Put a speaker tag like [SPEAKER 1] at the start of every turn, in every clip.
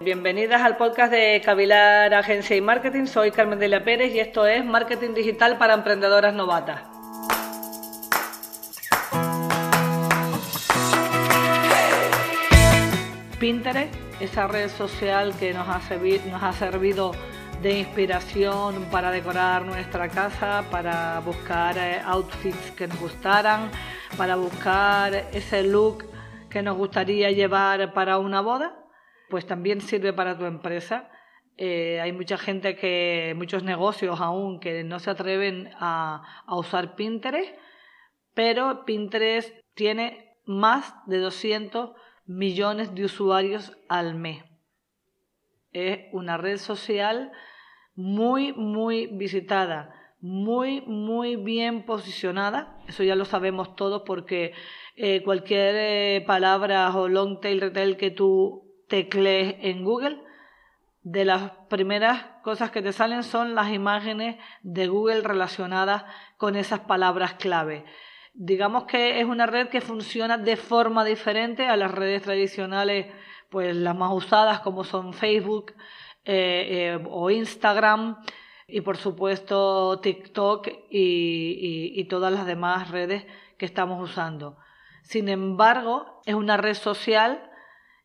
[SPEAKER 1] Bienvenidas al podcast de Cavilar Agencia y Marketing. Soy Carmen de la Pérez y esto es Marketing Digital para Emprendedoras Novatas. Pinterest, esa red social que nos ha, nos ha servido de inspiración para decorar nuestra casa, para buscar eh, outfits que nos gustaran, para buscar ese look que nos gustaría llevar para una boda pues también sirve para tu empresa. Eh, hay mucha gente que, muchos negocios aún que no se atreven a, usar Pinterest, pero Pinterest tiene más de 200 millones de usuarios al mes. Es una red social muy, muy visitada, muy, muy bien posicionada. Eso ya lo sabemos todos porque eh, cualquier eh, palabra o long tail retail que tú teclees en Google, de las primeras cosas que te salen son las imágenes de Google relacionadas con esas palabras clave. Digamos que es una red que funciona de forma diferente a las redes tradicionales, pues las más usadas como son Facebook eh, eh, o Instagram y por supuesto TikTok y todas las demás redes que estamos usando. Sin embargo, es una red social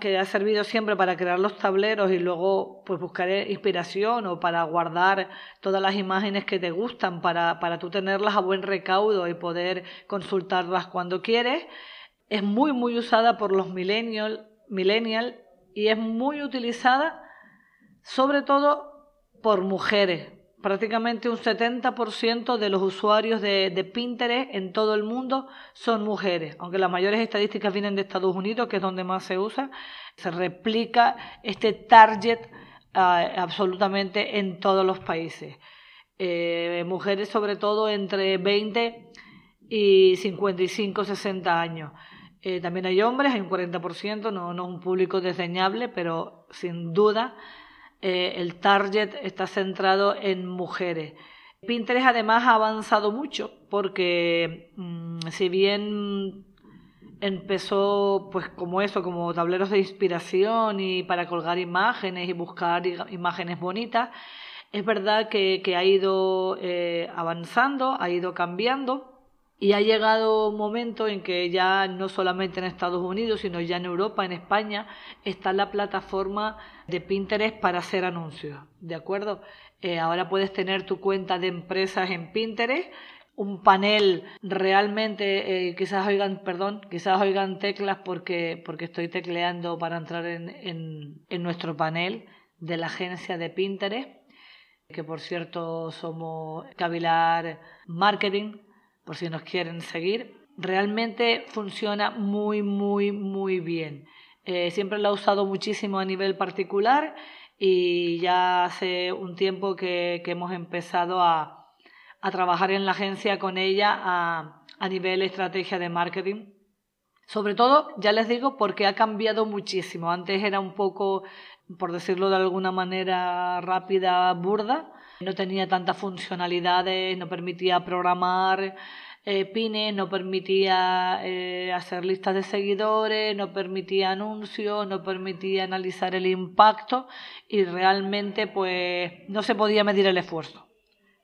[SPEAKER 1] que ha servido siempre para crear los tableros y luego pues buscar inspiración o para guardar todas las imágenes que te gustan para, para tú tenerlas a buen recaudo y poder consultarlas cuando quieres. Es muy muy usada por los millennials millennial, y es muy utilizada sobre todo por mujeres prácticamente un 70% de los usuarios de, Pinterest en todo el mundo son mujeres, aunque las mayores estadísticas vienen de Estados Unidos, que es donde más se usa, se replica este target ah, absolutamente en todos los países. Eh, mujeres sobre todo entre 20 y 55, 60 años. Eh, también hay hombres, hay un 40%, no, no es un público desdeñable, pero sin duda eh, el target está centrado en mujeres. Pinterest además ha avanzado mucho porque mm, si bien empezó pues como eso, como tableros de inspiración y para colgar imágenes y buscar imágenes bonitas, es verdad que, ha ido eh, avanzando, ha ido cambiando y ha llegado un momento en que ya no solamente en Estados Unidos, sino ya en Europa, en España, está la plataforma de Pinterest para hacer anuncios. ¿De acuerdo? Eh, ahora puedes tener tu cuenta de empresas en Pinterest, un panel realmente, eh, quizás oigan, perdón, quizás oigan teclas porque, porque estoy tecleando para entrar en, en, en nuestro panel de la agencia de Pinterest, que por cierto somos Cavilar Marketing por si nos quieren seguir. Realmente funciona muy, muy, muy bien. Eh, siempre la he usado muchísimo a nivel particular y ya hace un tiempo que, hemos empezado a, a, trabajar en la agencia con ella a, a nivel estrategia de marketing. Sobre todo, ya les digo, porque ha cambiado muchísimo. Antes era un poco, por decirlo de alguna manera rápida, burda no tenía tantas funcionalidades, no permitía programar eh, pines, no permitía eh, hacer listas de seguidores, no permitía anuncios, no permitía analizar el impacto y realmente pues no se podía medir el esfuerzo.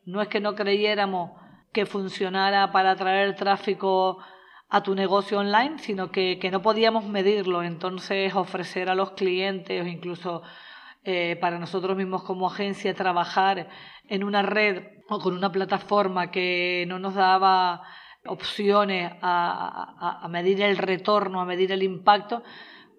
[SPEAKER 1] No es que no creyéramos que funcionara para atraer tráfico a tu negocio online, sino que, que no podíamos medirlo. Entonces ofrecer a los clientes o incluso eh, para nosotros mismos como agencia trabajar en una red o con una plataforma que no nos daba opciones a, medir el retorno, a medir el impacto,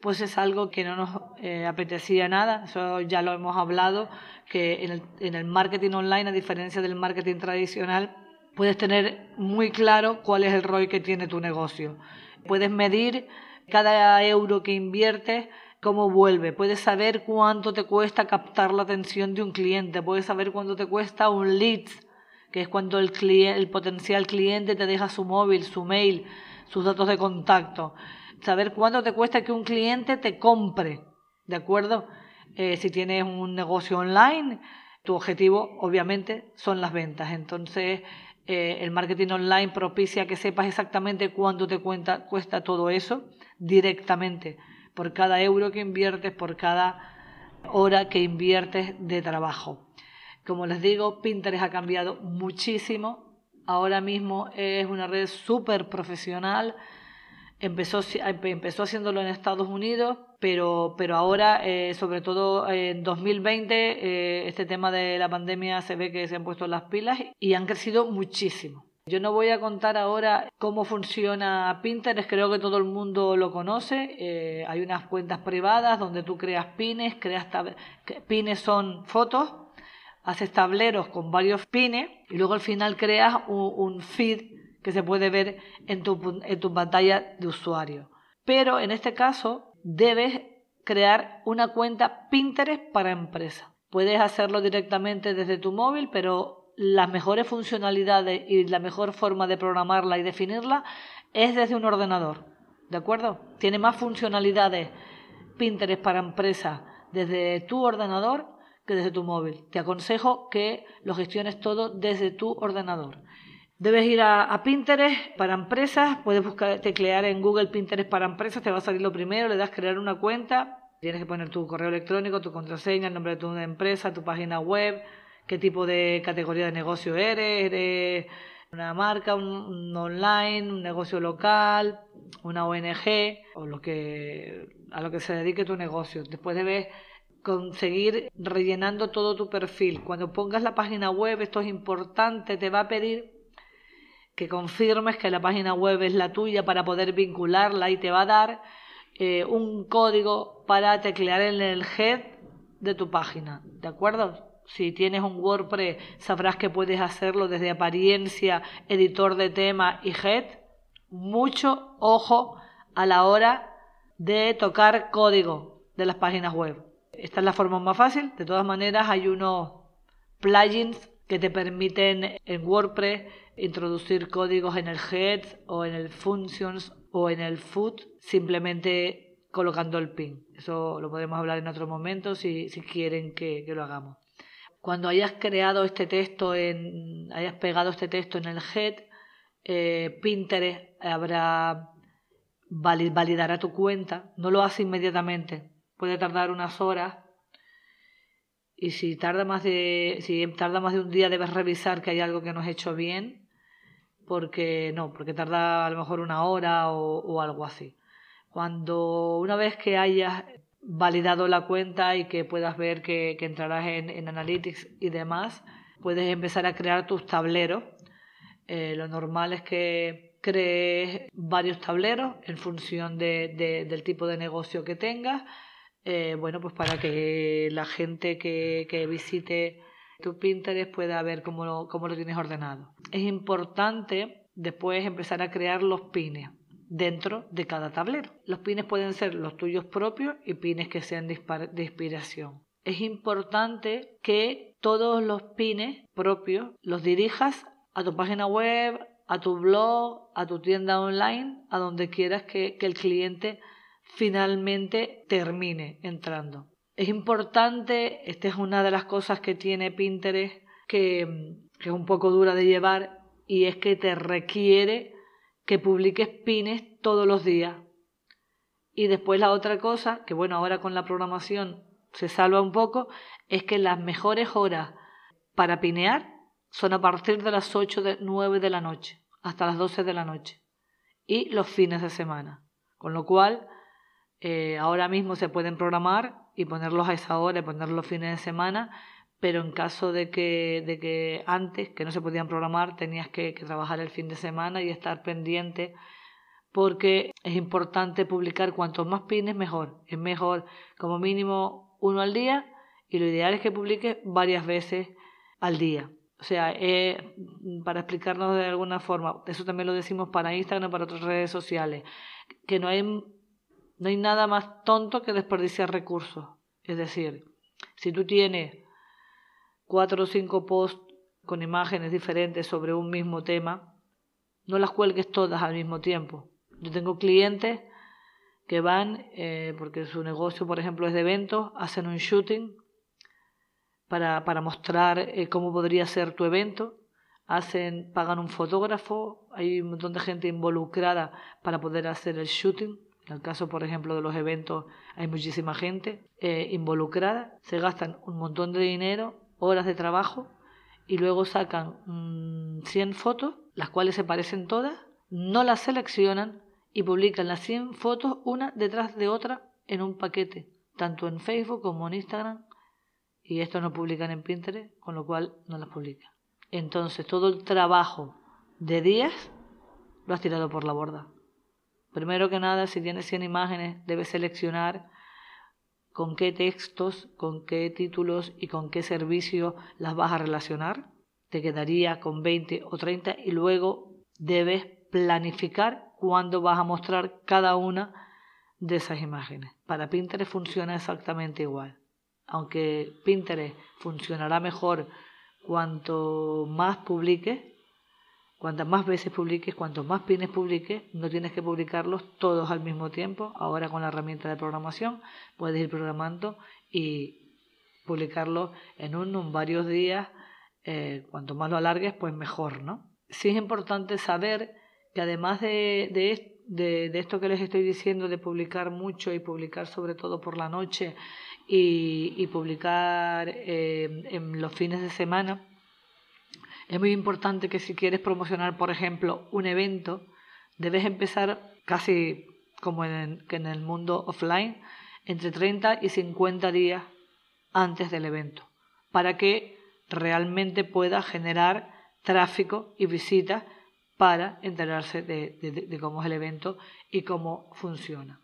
[SPEAKER 1] pues es algo que no nos eh, apetecía nada. Eso ya lo hemos hablado, que en el, en el marketing online, a diferencia del marketing tradicional, puedes tener muy claro cuál es el ROI que tiene tu negocio. Puedes medir cada euro que inviertes cómo vuelve, puedes saber cuánto te cuesta captar la atención de un cliente, puedes saber cuánto te cuesta un lead, que es cuando el, el potencial cliente te deja su móvil, su mail, sus datos de contacto, saber cuánto te cuesta que un cliente te compre, ¿de acuerdo? Eh, si tienes un negocio online, tu objetivo obviamente son las ventas, entonces eh, el marketing online propicia que sepas exactamente cuánto te cuesta todo eso directamente por cada euro que inviertes, por cada hora que inviertes de trabajo. Como les digo, Pinterest ha cambiado muchísimo. Ahora mismo es una red súper profesional. Empezó, empezó haciéndolo en Estados Unidos, pero, pero ahora, eh, sobre todo en 2020, eh, este tema de la pandemia se ve que se han puesto las pilas y han crecido muchísimo. Yo no voy a contar ahora cómo funciona Pinterest, creo que todo el mundo lo conoce. Eh, hay unas cuentas privadas donde tú creas pines, creas pines son fotos haces tableros con varios pines y luego al final creas un, feed que se puede ver en tu, en tu pantalla de usuario. Pero en este caso debes crear una cuenta Pinterest para empresa. Puedes hacerlo directamente desde tu móvil, pero las mejores funcionalidades y la mejor forma de programarla y definirla es desde un ordenador. ¿De acuerdo? Tiene más funcionalidades Pinterest para empresa desde tu ordenador que desde tu móvil. Te aconsejo que lo gestiones todo desde tu ordenador. Debes ir a, Pinterest para empresas, puedes buscar, teclear en Google Pinterest para empresas, te va a salir lo primero, le das crear una cuenta, tienes que poner tu correo electrónico, tu contraseña, el nombre de tu empresa, tu página web, qué tipo de categoría de negocio eres, eres una marca, un, online, un negocio local, una ONG o lo que a lo que se dedique tu negocio. Después debes conseguir rellenando todo tu perfil. Cuando pongas la página web, esto es importante, te va a pedir que confirmes que la página web es la tuya para poder vincularla y te va a dar eh, un código para teclear en el head de tu página. ¿De acuerdo? Si tienes un WordPress, sabrás que puedes hacerlo desde apariencia, editor de tema y head. Mucho ojo a la hora de tocar código de las páginas web. Esta es la forma más fácil. De todas maneras, hay unos plugins que te permiten en WordPress introducir códigos en el head o en el functions o en el foot simplemente colocando el pin. Eso lo podemos hablar en otro momento si, si quieren que, lo hagamos. Cuando hayas creado este texto, en, hayas pegado este texto en el head, eh, Pinterest habrá validará tu cuenta. No lo hace inmediatamente. Puede tardar unas horas. Y si tarda más de si tarda más de un día debes revisar que hay algo que no has hecho bien porque no porque tarda a lo mejor una hora o, algo así. Cuando una vez que hayas validado la cuenta y que puedas ver que, entrarás en, Analytics y demás puedes empezar a crear tus tableros. Eh, lo normal es que crees varios tableros en función del tipo de negocio que tengas. Eh, bueno, pues para que la gente que, que visite tu Pinterest pueda ver cómo lo, cómo lo tienes ordenado. Es importante después empezar a crear los pines dentro de cada tablero. Los pines pueden ser los tuyos propios y pines que sean de inspiración. Es importante que todos los pines propios los dirijas a tu página web, a tu blog, a tu tienda online, a donde quieras que, que el cliente finalmente termine entrando. Es importante, esta es una de las cosas que tiene Pinterest que, es un poco dura de llevar y es que te requiere que publiques pines todos los días. Y después la otra cosa, que bueno, ahora con la programación se salva un poco, es que las mejores horas para pinear son a partir de las 8 de 9 de la noche hasta las 12 de la noche y los fines de semana. Con lo cual, eh, ahora mismo se pueden programar y ponerlos a esa hora y ponerlos los fines de semana, pero en caso de que, de que antes, que no se podían programar, tenías que, trabajar el fin de semana y estar pendiente porque es importante publicar cuantos más pines mejor. Es mejor como mínimo uno al día y lo ideal es que publiques varias veces al día. O sea, para explicarnos de alguna forma, eso también lo decimos para Instagram para otras redes sociales, que no hay no hay nada más tonto que desperdiciar recursos. Es decir, si tú tienes cuatro o cinco posts con imágenes diferentes sobre un mismo tema, no las cuelgues todas al mismo tiempo. Yo tengo clientes que van, eh, porque su negocio, por ejemplo, es de eventos, hacen un shooting para, para mostrar eh, cómo podría ser tu evento, hacen, pagan un fotógrafo, hay un montón de gente involucrada para poder hacer el shooting. En el caso, por ejemplo, de los eventos, hay muchísima gente eh, involucrada, se gastan un montón de dinero, horas de trabajo, y luego sacan 100 mm, fotos, las cuales se parecen todas, no las seleccionan y publican las 100 fotos una detrás de otra en un paquete, tanto en Facebook como en Instagram, y esto no publican en Pinterest, con lo cual no las publican. Entonces todo el trabajo de días lo has tirado por la borda. Primero que nada, si tienes 100 imágenes, debes seleccionar con qué textos, con qué títulos y con qué servicio las vas a relacionar. Te quedaría con 20 o 30 y luego debes planificar cuándo vas a mostrar cada una de esas imágenes. Para Pinterest funciona exactamente igual. Aunque Pinterest funcionará mejor cuanto más publiques, Cuantas más veces publiques, cuantos más pines publiques, no tienes que publicarlos todos al mismo tiempo. Ahora con la herramienta de programación puedes ir programando y publicarlo en uno, en varios días. Eh, cuanto más lo alargues, pues mejor, ¿no? Sí es importante saber que además de, de, esto que les estoy diciendo, de publicar mucho y publicar sobre todo por la noche y, publicar eh, en los fines de semana, es muy importante que si quieres promocionar, por ejemplo, un evento, debes empezar casi como en, en el mundo offline, entre 30 y 50 días antes del evento, para que realmente pueda generar tráfico y visitas para enterarse de, de, cómo es el evento y cómo funciona.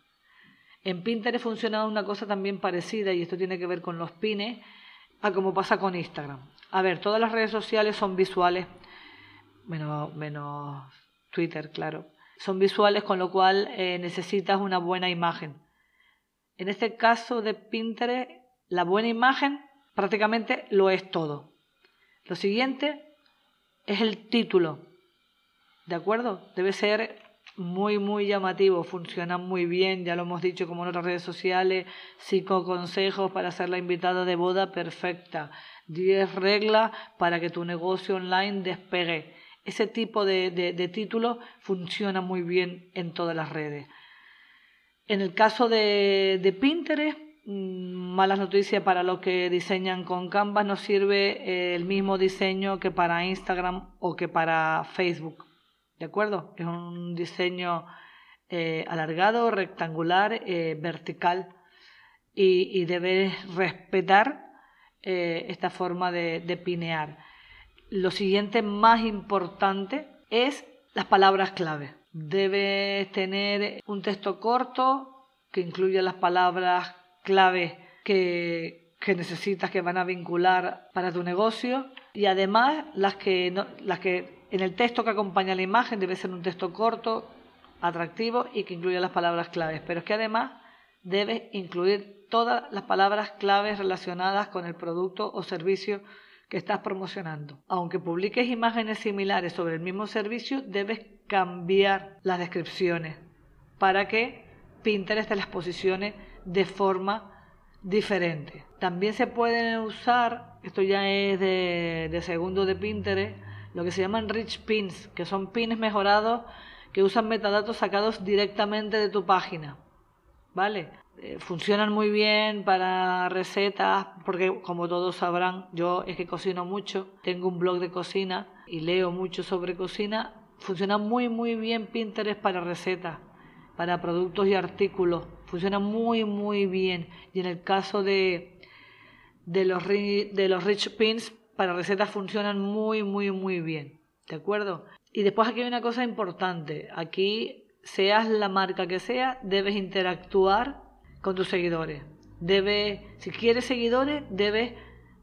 [SPEAKER 1] En Pinterest funciona una cosa también parecida y esto tiene que ver con los pines a como pasa con Instagram. A ver, todas las redes sociales son visuales, menos, menos Twitter, claro. Son visuales, con lo cual eh, necesitas una buena imagen. En este caso de Pinterest, la buena imagen prácticamente lo es todo. Lo siguiente es el título. ¿De acuerdo? Debe ser muy, muy llamativo, funciona muy bien, ya lo hemos dicho como en otras redes sociales, cinco consejos para ser la invitada de boda perfecta, diez reglas para que tu negocio online despegue. Ese tipo de, de, títulos funciona muy bien en todas las redes. En el caso de, de Pinterest, mm, malas noticias para los que diseñan con Canvas, no sirve el mismo diseño que para Instagram o que para Facebook. ¿De acuerdo? Es un diseño eh, alargado, rectangular, eh, vertical y, debe respetar eh, esta forma de, pinear. Lo siguiente más importante es las palabras clave. Debes tener un texto corto que incluya las palabras clave que, que necesitas que van a vincular para tu negocio y además las que, las que en el texto que acompaña la imagen debe ser un texto corto, atractivo y que incluya las palabras claves. Pero es que además debe incluir todas las palabras claves relacionadas con el producto o servicio que estás promocionando. Aunque publiques imágenes similares sobre el mismo servicio, debes cambiar las descripciones para que Pinterest te las posicione de forma diferente. También se pueden usar, esto ya es de, de segundo de Pinterest, lo que se llaman rich pins, que son pins mejorados que usan metadatos sacados directamente de tu página. ¿Vale? Eh, funcionan muy bien para recetas, porque como todos sabrán, yo es que cocino mucho, tengo un blog de cocina y leo mucho sobre cocina. Funciona muy, muy bien Pinterest para recetas, para productos y artículos. Funciona muy, muy bien. Y en el caso de, de, los, de los rich pins, para recetas funcionan muy, muy, muy bien. ¿De acuerdo? Y después aquí hay una cosa importante. Aquí, seas la marca que sea, debes interactuar con tus seguidores. Debes, si quieres seguidores, debes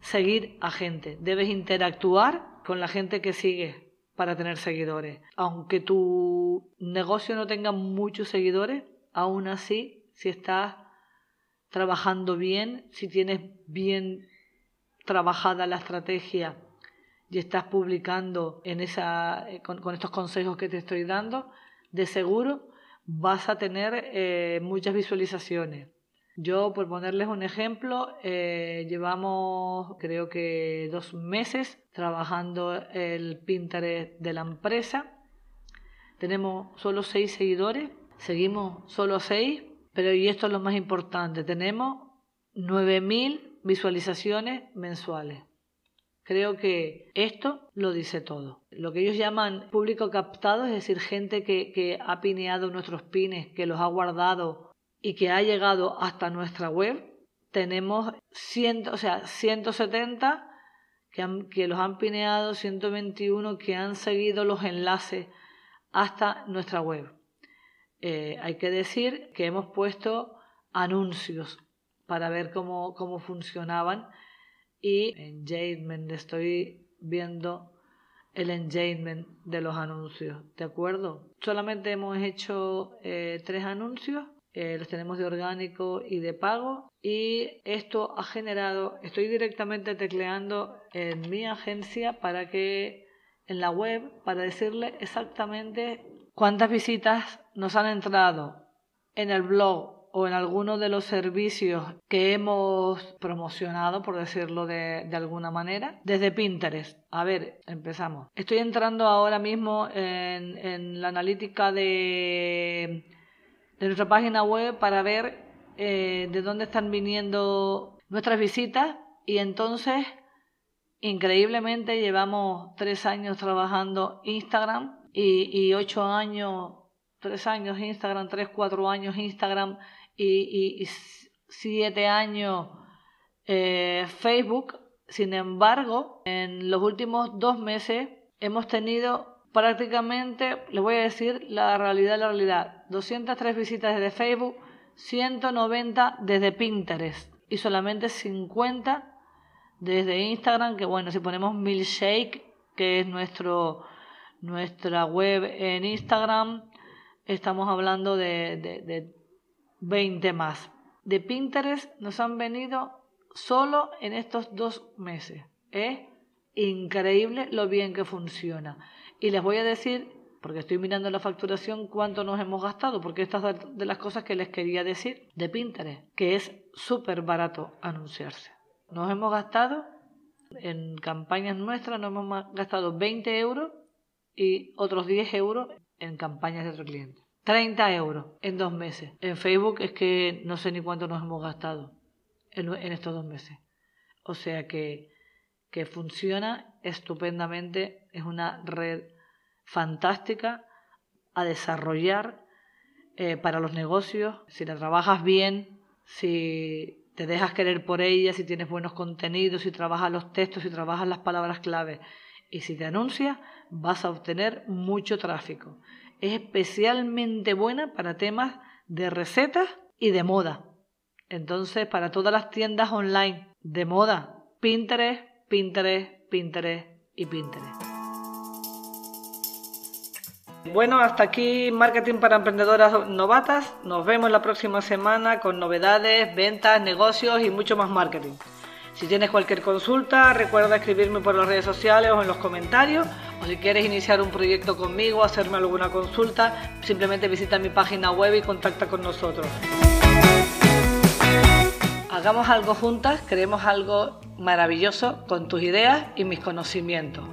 [SPEAKER 1] seguir a gente. Debes interactuar con la gente que sigue para tener seguidores. Aunque tu negocio no tenga muchos seguidores, aún así, si estás trabajando bien, si tienes bien trabajada la estrategia y estás publicando en esa, eh, con, estos consejos que te estoy dando, de seguro vas a tener eh, muchas visualizaciones. Yo, por ponerles un ejemplo, eh, llevamos creo que dos meses trabajando el Pinterest de la empresa. Tenemos solo seis seguidores, Seguimos solo seis, pero y esto es lo más importante, tenemos 9.000 visualizaciones mensuales. Creo que esto lo dice todo. Lo que ellos llaman público captado, es decir, gente que, ha pineado nuestros pines, que los ha guardado y que ha llegado hasta nuestra web, tenemos o sea, 170 que, que los han pineado, 121 que han seguido los enlaces hasta nuestra web. Eh, hay que decir que hemos puesto anuncios para ver cómo, cómo funcionaban y engagement estoy viendo el engagement de los anuncios, ¿de acuerdo? Solamente hemos hecho eh, tres anuncios, eh, los tenemos de orgánico y de pago y esto ha generado, estoy directamente tecleando en mi agencia para que en la web, para decirle exactamente cuántas visitas nos han entrado en el blog o en alguno de los servicios que hemos promocionado, por decirlo de, alguna manera, desde Pinterest. A ver, empezamos. Estoy entrando ahora mismo en, la analítica de, de, nuestra página web para ver eh, de dónde están viniendo nuestras visitas y entonces, increíblemente, llevamos tres años trabajando Instagram y, ocho años, tres años Instagram, tres, cuatro años Instagram y, siete años eh, Facebook. Sin embargo, en los últimos dos meses hemos tenido prácticamente, les voy a decir la realidad, la realidad, 203 visitas desde Facebook, 190 desde Pinterest y solamente 50 desde Instagram, que bueno, si ponemos Milkshake, que es nuestro nuestra web en Instagram, estamos hablando de, 20 más. De Pinterest nos han venido solo en estos dos meses. Es increíble lo bien que funciona. Y les voy a decir, porque estoy mirando la facturación, cuánto nos hemos gastado, porque estas es de las cosas que les quería decir de Pinterest, que es súper barato anunciarse. Nos hemos gastado en campañas nuestras, nos hemos gastado 20 euros y otros 10 euros en campañas de otro cliente. 30 euros en dos meses. En Facebook es que no sé ni cuánto nos hemos gastado en, estos dos meses. O sea que, que funciona estupendamente, es una red fantástica a desarrollar eh, para los negocios. Si la trabajas bien, si te dejas querer por ella, si tienes buenos contenidos, si trabajas los textos, si trabajas las palabras clave y si te anuncias, vas a obtener mucho tráfico. Es especialmente buena para temas de recetas y de moda. Entonces, para todas las tiendas online de moda, Pinterest, Pinterest, Pinterest y Pinterest. Bueno, hasta aquí Marketing para Emprendedoras Novatas. Nos vemos la próxima semana con novedades, ventas, negocios y mucho más marketing. Si tienes cualquier consulta, recuerda escribirme por las redes sociales o en los comentarios. O si quieres iniciar un proyecto conmigo, hacerme alguna consulta, simplemente visita mi página web y contacta con nosotros. Hagamos algo juntas, creemos algo maravilloso con tus ideas y mis conocimientos.